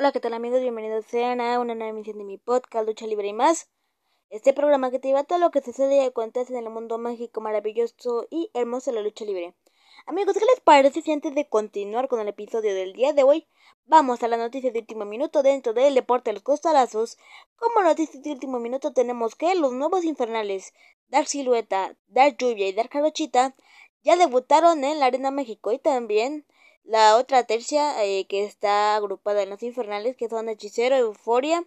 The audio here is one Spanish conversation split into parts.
Hola, ¿qué tal amigos? Bienvenidos sean a una nueva emisión de mi podcast Lucha Libre y más. Este programa que te lleva todo lo que sucede y acontece en el mundo mágico, maravilloso y hermoso de la lucha libre. Amigos, ¿qué les parece si antes de continuar con el episodio del día de hoy, vamos a la noticia de último minuto dentro del deporte de los costalazos? Como noticia de último minuto tenemos que los nuevos infernales, Dark Silueta, Dark Lluvia y Dark Jarochita, ya debutaron en la Arena México y también la otra tercia eh, que está agrupada en los infernales, que son Hechicero, Euforia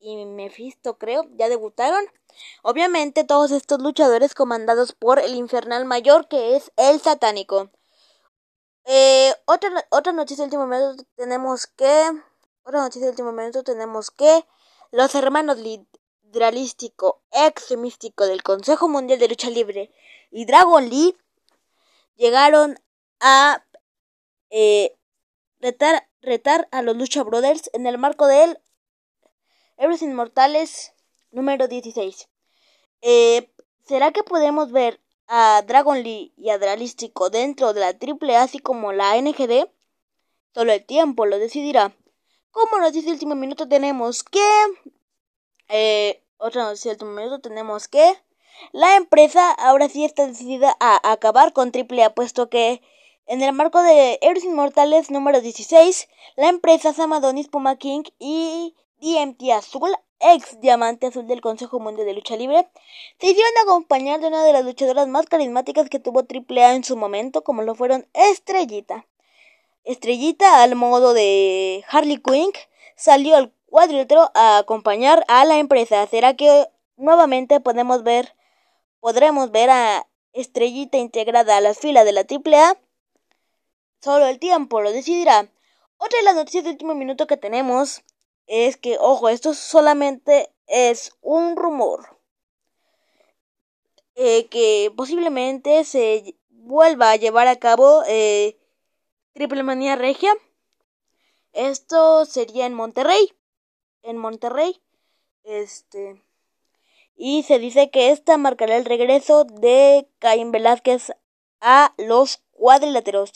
y Mephisto, creo, ya debutaron. Obviamente todos estos luchadores comandados por el infernal mayor, que es el satánico. Eh, otra, otra noticia del último minuto tenemos que... Otra noticia del último minuto tenemos que los hermanos Lidralístico, ex místico del Consejo Mundial de Lucha Libre y Dragon Lee llegaron a eh, retar, retar a los Lucha Brothers en el marco del Héroes Inmortales número 16. Eh, ¿Será que podemos ver a Dragon Lee y a Dralístico dentro de la triple así como la NGD? Solo el tiempo lo decidirá. Como nos dice el último minuto tenemos que... Eh, otra noticia del último minuto tenemos que... La empresa ahora sí está decidida a acabar con AAA puesto que en el marco de Héroes Inmortales número 16, la empresa Samadonis Puma King y DMT Azul, ex diamante azul del Consejo Mundial de Lucha Libre, se hicieron acompañar de una de las luchadoras más carismáticas que tuvo AAA en su momento, como lo fueron Estrellita. Estrellita, al modo de Harley Quinn, salió al cuadrilátero a acompañar a la empresa. ¿Será que nuevamente podemos ver, podremos ver a Estrellita integrada a las filas de la AAA? Solo el tiempo lo decidirá. Otra de las noticias de último minuto que tenemos es que, ojo, esto solamente es un rumor. Eh, que posiblemente se vuelva a llevar a cabo eh, Triple Manía Regia. Esto sería en Monterrey. En Monterrey. Este. Y se dice que esta marcará el regreso de Caín Velázquez a los cuadriláteros.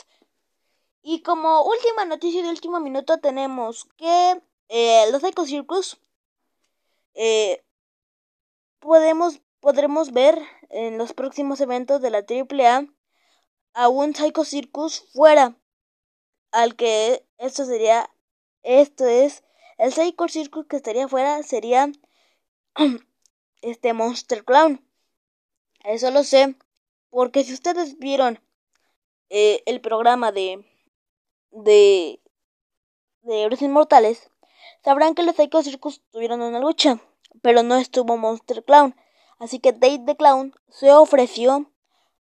Y como última noticia de último minuto tenemos que eh, los Psycho Circus eh, podemos, podremos ver en los próximos eventos de la AAA a un Psycho Circus fuera. Al que esto sería, esto es, el Psycho Circus que estaría fuera sería este Monster Clown. Eso lo sé, porque si ustedes vieron eh, el programa de de, de Héroes Inmortales, sabrán que los Psycho Circus tuvieron una lucha, pero no estuvo Monster Clown. Así que Dave the Clown se ofreció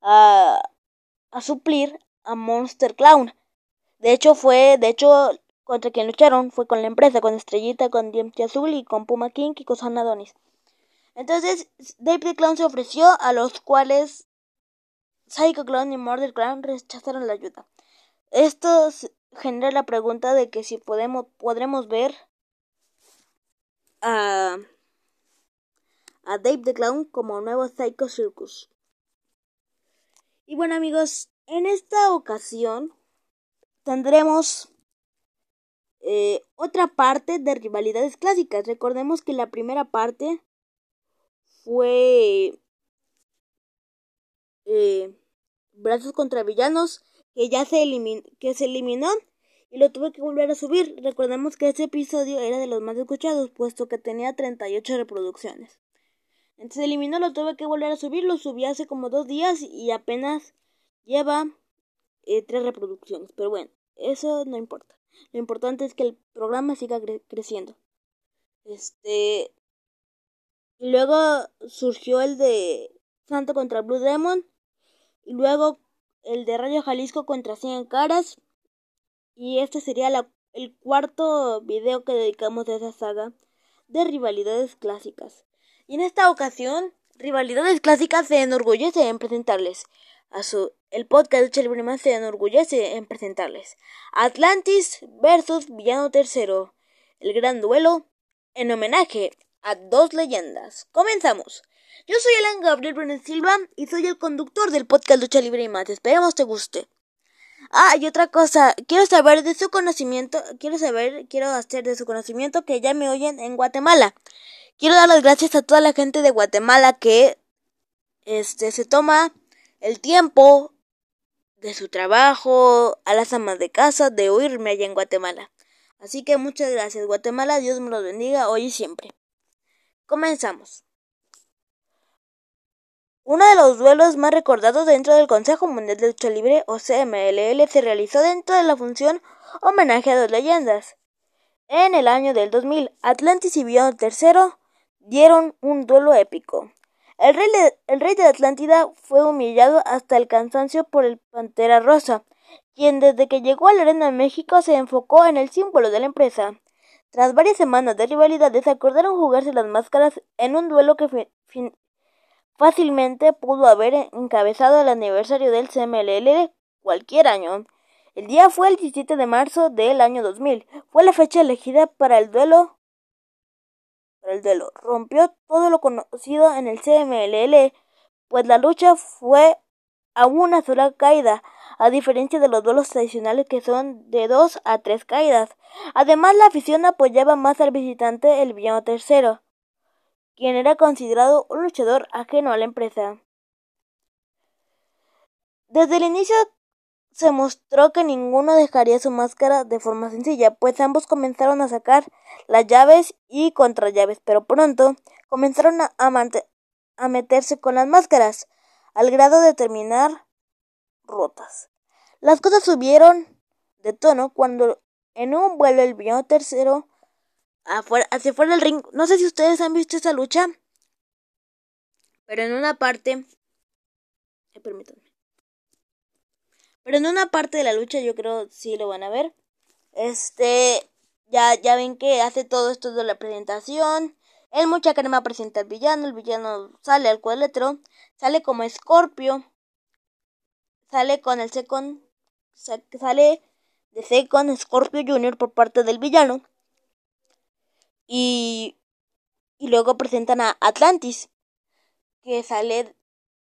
a, a suplir a Monster Clown. De hecho, fue, de hecho, contra quien lucharon fue con la empresa, con Estrellita, con Diente Azul y con Puma King y con Sanadonis. Entonces, Dave the Clown se ofreció, a los cuales Psycho Clown y Murder Clown rechazaron la ayuda. Esto genera la pregunta de que si podemos, podremos ver a, a Dave the Clown como nuevo Psycho Circus. Y bueno amigos, en esta ocasión tendremos eh, otra parte de rivalidades clásicas. Recordemos que la primera parte fue eh, brazos contra villanos que ya se, eliminó, que se eliminó y lo tuve que volver a subir. Recordemos que ese episodio era de los más escuchados, puesto que tenía 38 reproducciones. Entonces eliminó, lo tuve que volver a subir, lo subí hace como dos días y apenas lleva eh, tres reproducciones. Pero bueno, eso no importa. Lo importante es que el programa siga creciendo. Este. Y luego surgió el de Santo contra Blue Demon. Y luego el de Rayo Jalisco contra 100 caras. Y este sería el cuarto video que dedicamos a esa saga de rivalidades clásicas. Y en esta ocasión, Rivalidades Clásicas se enorgullece en presentarles a su el podcast de Chelbrima se enorgullece en presentarles Atlantis versus Villano Tercero, el gran duelo en homenaje a dos leyendas. Comenzamos. Yo soy Alan Gabriel Brenes Silva y soy el conductor del podcast Lucha Libre y más. Esperemos te guste. Ah, y otra cosa, quiero saber de su conocimiento, quiero saber, quiero hacer de su conocimiento que ya me oyen en Guatemala. Quiero dar las gracias a toda la gente de Guatemala que este se toma el tiempo de su trabajo, a las amas de casa, de oírme allá en Guatemala. Así que muchas gracias, Guatemala, Dios me los bendiga hoy y siempre. Comenzamos. Uno de los duelos más recordados dentro del Consejo Mundial de Lucha Libre, o CMLL, se realizó dentro de la función Homenaje a dos leyendas. En el año del 2000, Atlantis y Beyond III dieron un duelo épico. El rey, de, de Atlántida fue humillado hasta el cansancio por el Pantera Rosa, quien desde que llegó a la Arena México se enfocó en el símbolo de la empresa. Tras varias semanas de rivalidades, acordaron jugarse las máscaras en un duelo que fácilmente pudo haber encabezado el aniversario del CMLL cualquier año. El día fue el 17 de marzo del año 2000. Fue la fecha elegida para el duelo el duelo. Rompió todo lo conocido en el CMLL, pues la lucha fue a una sola caída, a diferencia de los duelos tradicionales que son de dos a tres caídas. Además, la afición apoyaba más al visitante el villano tercero, quien era considerado un luchador ajeno a la empresa. Desde el inicio se mostró que ninguno dejaría su máscara de forma sencilla, pues ambos comenzaron a sacar las llaves y contrallaves, pero pronto comenzaron a, meterse con las máscaras, al grado de terminar rotas. Las cosas subieron de tono cuando en un vuelo el villano tercero afuera, hacia fuera del ring. No sé si ustedes han visto esa lucha, pero en una parte... Permítanme. Pero en una parte de la lucha yo creo sí lo van a ver. Este, ya, ya ven que hace todo esto de la presentación. El mucha crema presenta al villano, el villano sale al cuadrilátero, sale como Scorpio, sale con el second, sale de second Scorpio Junior por parte del villano. Y, y luego presentan a Atlantis, que sale,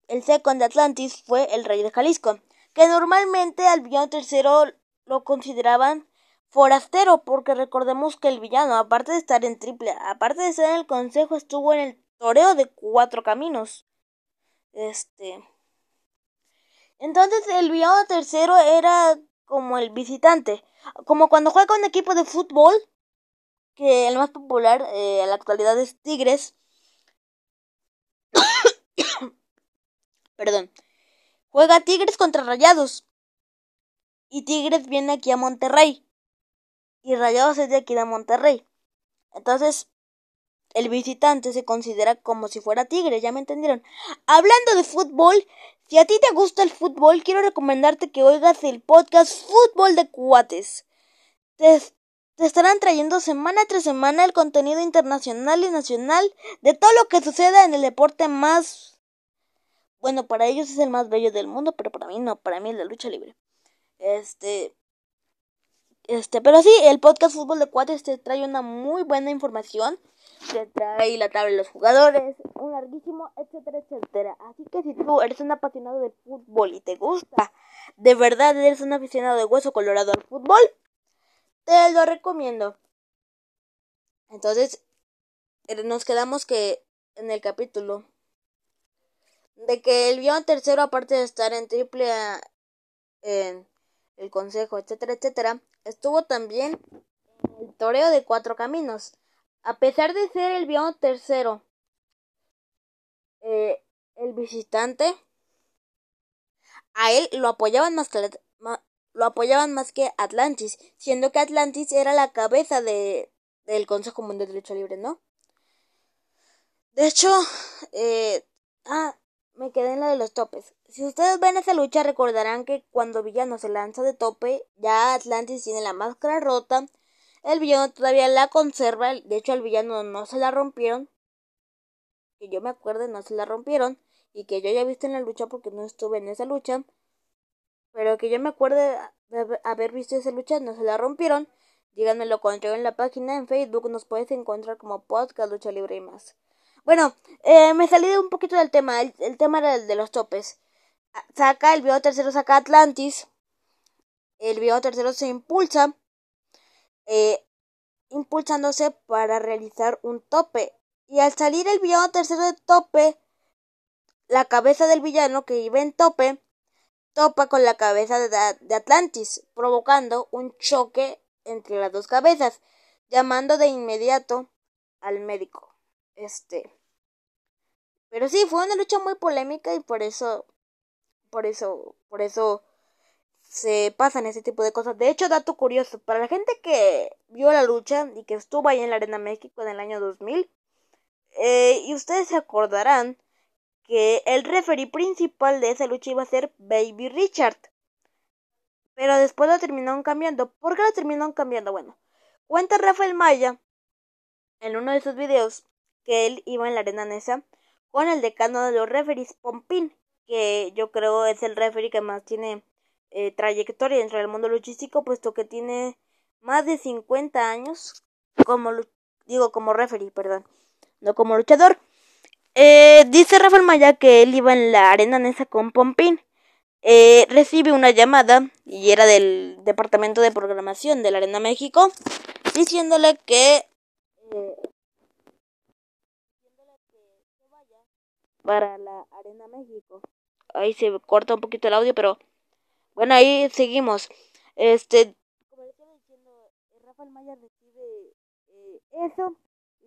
el second de Atlantis fue el rey de Jalisco que normalmente al villano tercero lo consideraban forastero, porque recordemos que el villano, aparte de estar en triple, aparte de estar en el consejo, estuvo en el toreo de cuatro caminos. Este. Entonces el villano tercero era como el visitante, como cuando juega un equipo de fútbol, que el más popular eh, en la actualidad es Tigres. Perdón. Juega Tigres contra Rayados. Y Tigres viene aquí a Monterrey. Y Rayados es de aquí de Monterrey. Entonces, el visitante se considera como si fuera Tigres, ya me entendieron. Hablando de fútbol, si a ti te gusta el fútbol, quiero recomendarte que oigas el podcast Fútbol de Cuates. Te, te, estarán trayendo semana tras semana el contenido internacional y nacional de todo lo que suceda en el deporte más bueno, para ellos es el más bello del mundo, pero para mí no, para mí es la lucha libre. Este. Este, pero sí, el podcast Fútbol de Cuates te trae una muy buena información. Te trae la tabla de los jugadores, un larguísimo, etcétera, etcétera. Así que si tú eres un apasionado del fútbol y te gusta, de verdad eres un aficionado de hueso colorado al fútbol, te lo recomiendo. Entonces, eh, nos quedamos que en el capítulo de que el villano tercero, aparte de estar en triple en el consejo, etcétera, etcétera, estuvo también en el toreo de cuatro caminos. A pesar de ser el villano tercero, eh, el visitante, a él lo apoyaban más que lo apoyaban más que Atlantis, siendo que Atlantis era la cabeza de, del Consejo Mundial de Lucha Libre, ¿no? De hecho, eh, ah, me quedé en la de los topes. Si ustedes ven esa lucha recordarán que cuando Villano se lanza de tope, ya Atlantis tiene la máscara rota, el villano todavía la conserva, de hecho al villano no se la rompieron, que yo me acuerde no se la rompieron, y que yo ya visto en la lucha porque no estuve en esa lucha, pero que yo me acuerde de haber visto esa lucha, no se la rompieron, díganme lo contrario en la página, en Facebook nos puedes encontrar como podcast Lucha Libre y más. Bueno, eh, me salí de un poquito del tema. El, tema era el de los topes. Saca, el video tercero saca Atlantis. el villano tercero se impulsa, eh, impulsándose para realizar un tope. Y al salir el villano tercero de tope, la cabeza del villano que iba en tope topa con la cabeza de Atlantis, provocando un choque entre las dos cabezas, llamando de inmediato al médico. Este. Pero sí, fue una lucha muy polémica y por eso, por eso, por eso se pasan ese tipo de cosas. De hecho, dato curioso, para la gente que vio la lucha y que estuvo ahí en la Arena México en el año 2000, eh, y ustedes se acordarán que el referee principal de esa lucha iba a ser Baby Richard. Pero después lo terminaron cambiando. ¿Por qué lo terminaron cambiando? Bueno, cuenta Rafael Maya en uno de sus videos que él iba en la arena Nesa con el decano de los referees, Pompín, que yo creo es el referee que más tiene eh, trayectoria dentro del mundo luchístico, puesto que tiene más de 50 años como digo como referee, perdón, no como luchador. Eh, dice Rafael Maya que él iba en la arena Nesa con Pompín. Eh, recibe una llamada y era del departamento de programación de la Arena México diciéndole que eh, para la Arena México. Ahí se corta un poquito el audio, pero bueno, ahí seguimos. Este, como le estaba diciendo, Rafael Maya recibe eso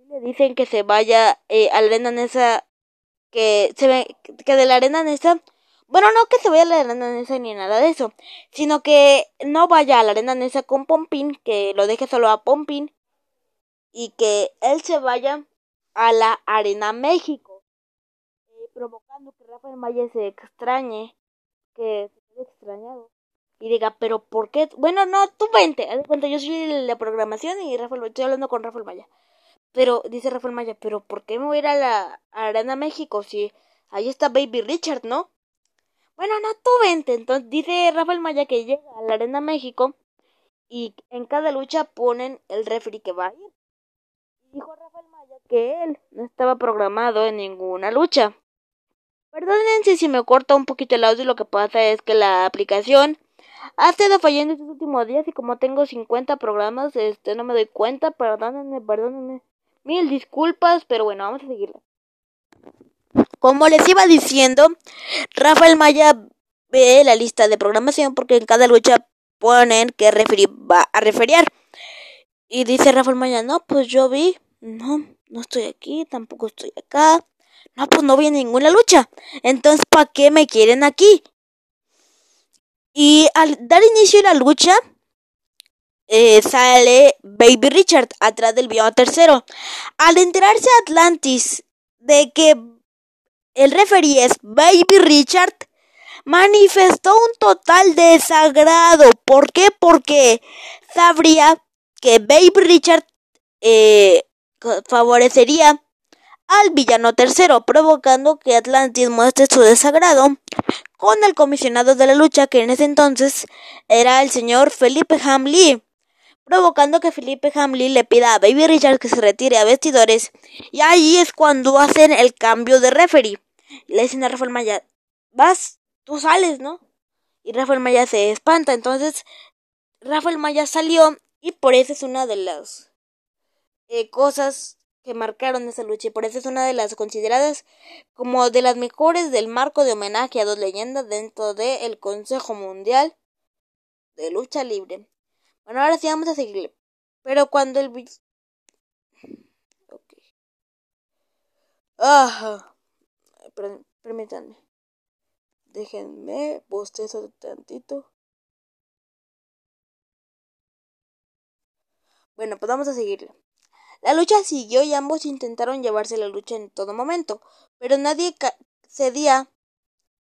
le dicen que se vaya eh, a la arena Nesa, que se ve, que de la arena Nesa, bueno, no que se vaya a la arena Nesa ni nada de eso, sino que no vaya a la arena Nesa con Pompín, que lo deje solo a Pompín, y que él se vaya a la arena México, eh, provocando que Rafael Maya se extrañe, que se quede extrañado. Y diga, pero ¿por qué? Bueno, no, tú vente. Haz cuenta, yo soy la programación y Rafael, estoy hablando con Rafael Maya. Pero, dice Rafael Maya, pero ¿por qué me voy a ir a la Arena México si ahí está Baby Richard, no? Bueno, no, tú vente. Entonces dice Rafael Maya que llega a la Arena México y en cada lucha ponen el referee que va a ir. Dijo Rafael Maya que él no estaba programado en ninguna lucha. Perdónense si me corta un poquito el audio, lo que pasa es que la aplicación ha estado fallando estos últimos días y como tengo 50 programas, este no me doy cuenta, perdónenme, perdónenme. Mil disculpas, pero bueno, vamos a seguirlo. Como les iba diciendo, Rafael Maya ve la lista de programación porque en cada lucha ponen que va a referiar. Y dice Rafael Maya, no, pues yo vi, no, no estoy aquí, tampoco estoy acá. No, pues no vi ninguna lucha. Entonces, ¿para qué me quieren aquí? Y al dar inicio a la lucha, eh, sale Baby Richard atrás del villano tercero. Al enterarse Atlantis de que el referee es Baby Richard, manifestó un total desagrado. ¿Por qué? Porque sabría que Baby Richard eh, favorecería al villano tercero, provocando que Atlantis muestre su desagrado con el comisionado de la lucha, que en ese entonces era el señor Felipe Hamley provocando que Felipe Hamlin le pida a Baby Richard que se retire a vestidores, y ahí es cuando hacen el cambio de referee. Le dicen a Rafael Maya, vas, tú sales, ¿no? Y Rafael Maya se espanta, entonces Rafael Maya salió y por eso es una de las eh, cosas que marcaron esa lucha y por eso es una de las consideradas como de las mejores del marco de homenaje a dos leyendas dentro del Consejo Mundial de Lucha Libre. Bueno, ahora sí vamos a seguirle. Pero cuando el... Ok. Ajá. Permítanme. Déjenme bostezo tantito. Bueno, pues vamos a seguirle. La lucha siguió y ambos intentaron llevarse la lucha en todo momento, pero nadie cedía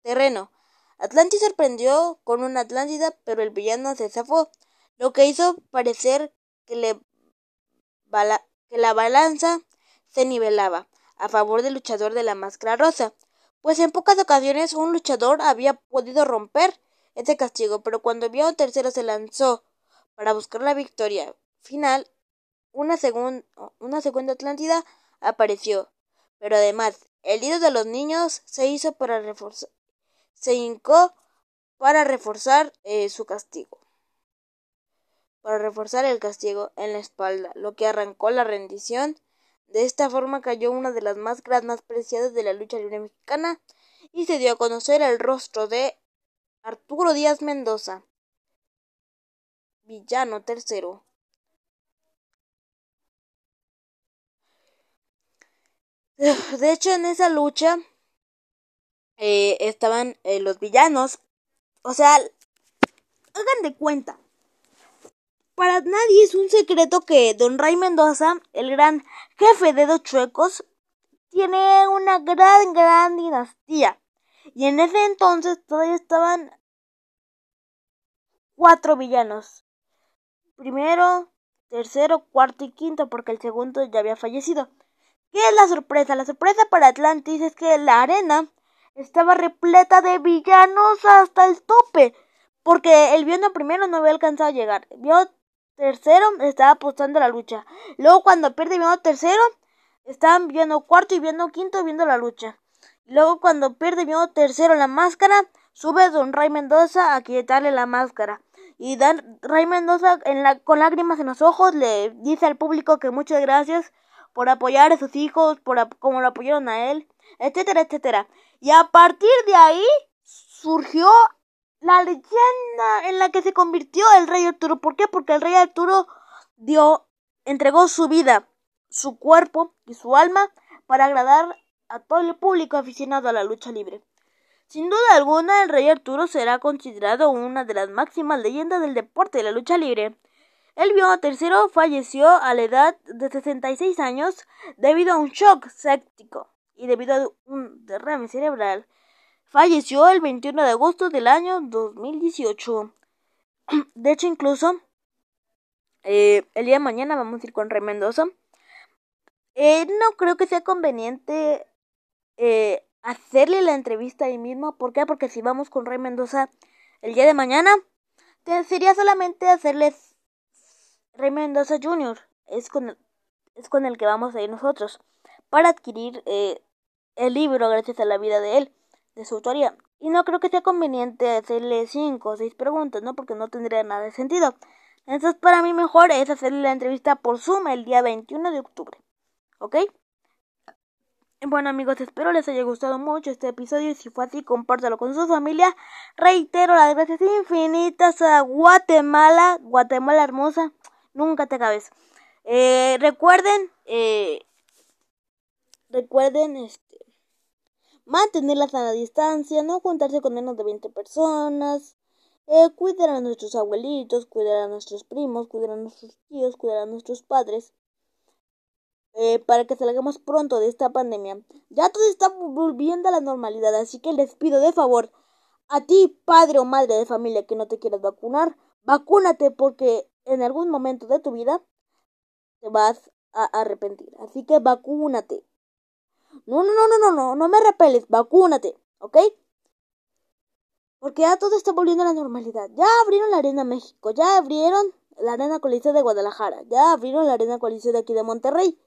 terreno. Atlantis sorprendió con una Atlántida, pero el villano se zafó lo que hizo parecer que, le la balanza se nivelaba a favor del luchador de la máscara rosa, pues en pocas ocasiones un luchador había podido romper ese castigo, pero cuando un tercero se lanzó para buscar la victoria final, una, una segunda Atlántida apareció, pero además el líder de los niños se hizo para reforzar, se hincó para reforzar eh, su castigo. Para reforzar el castigo en la espalda, lo que arrancó la rendición. De esta forma cayó una de las más grandes preciadas de la lucha libre mexicana y se dio a conocer el rostro de Arturo Díaz Mendoza, villano tercero. De hecho, en esa lucha eh, estaban eh, los villanos. O sea, hagan de cuenta. Para nadie es un secreto que Don Ray Mendoza, el gran jefe de dos chuecos, tiene una gran, gran dinastía. Y en ese entonces todavía estaban cuatro villanos. Primero, tercero, cuarto y quinto, porque el segundo ya había fallecido. ¿Qué es la sorpresa? La sorpresa para Atlantis es que la arena estaba repleta de villanos hasta el tope. Porque el villano primero no había alcanzado a llegar. Villano tercero estaba apostando la lucha. Luego cuando pierde villano tercero, estaban viendo cuarto y viendo quinto viendo la lucha. Luego cuando pierde villano tercero la máscara, sube Don Ray Mendoza a quitarle la máscara. Y Dan Ray Mendoza con lágrimas en los ojos le dice al público que muchas gracias por apoyar a sus hijos, por como lo apoyaron a él, etcétera, etcétera. Y a partir de ahí surgió la leyenda en la que se convirtió el rey Arturo. ¿Por qué? Porque el rey Arturo dio, entregó su vida, su cuerpo y su alma para agradar a todo el público aficionado a la lucha libre. Sin duda alguna, el rey Arturo será considerado una de las máximas leyendas del deporte de la lucha libre. El vio tercero falleció a la edad de 66 años debido a un shock séptico y debido a un derrame cerebral. Falleció el 21 de agosto del año 2018. De hecho, incluso eh, el día de mañana vamos a ir con Rey Mendoza. Eh, no creo que sea conveniente eh, hacerle la entrevista ahí mismo. ¿Por qué? Porque si vamos con Rey Mendoza el día de mañana, sería solamente hacerles Rey Mendoza Jr. es con, el, es con el que vamos a ir nosotros para adquirir eh, el libro gracias a la vida de él, de su autoría. Y no creo que sea conveniente hacerle cinco o seis preguntas, ¿no? Porque no tendría nada de sentido. Entonces, para mí mejor es hacerle la entrevista por Zoom el día 21 de octubre. ¿Ok? Bueno amigos, espero les haya gustado mucho este episodio y si fue así, compártelo con su familia. Reitero las gracias infinitas a Guatemala, Guatemala hermosa nunca te acabes. Eh, recuerden, eh, recuerden, este, mantener la sana distancia, no juntarse con menos de 20 personas, eh, cuidar a nuestros abuelitos, cuidar a nuestros primos, cuidar a nuestros tíos, cuidar a nuestros padres. Eh, para que salgamos pronto de esta pandemia. Ya todo está volviendo a la normalidad, así que les pido de favor a ti, padre o madre de familia que no te quieras vacunar, vacúnate porque en algún momento de tu vida te vas a arrepentir. Así que vacúnate. No, no, no, no, no, no, no me repeles, vacúnate, ¿ok? Porque ya todo está volviendo a la normalidad. Ya abrieron la Arena México, ya abrieron la Arena Coliseo de Guadalajara, ya abrieron la Arena Coliseo de aquí de Monterrey,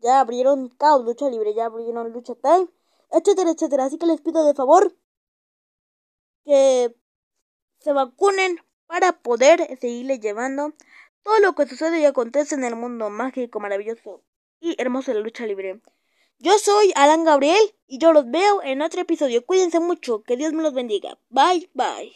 ya abrieron Caos Lucha Libre, ya abrieron Lucha Time, etcétera, etcétera. Así que les pido de favor que se vacunen para poder seguirle llevando todo lo que sucede y acontece en el mundo mágico, maravilloso y hermoso de la lucha libre. Yo soy Alan Gabriel y yo los veo en otro episodio. Cuídense mucho, que Dios me los bendiga. Bye bye.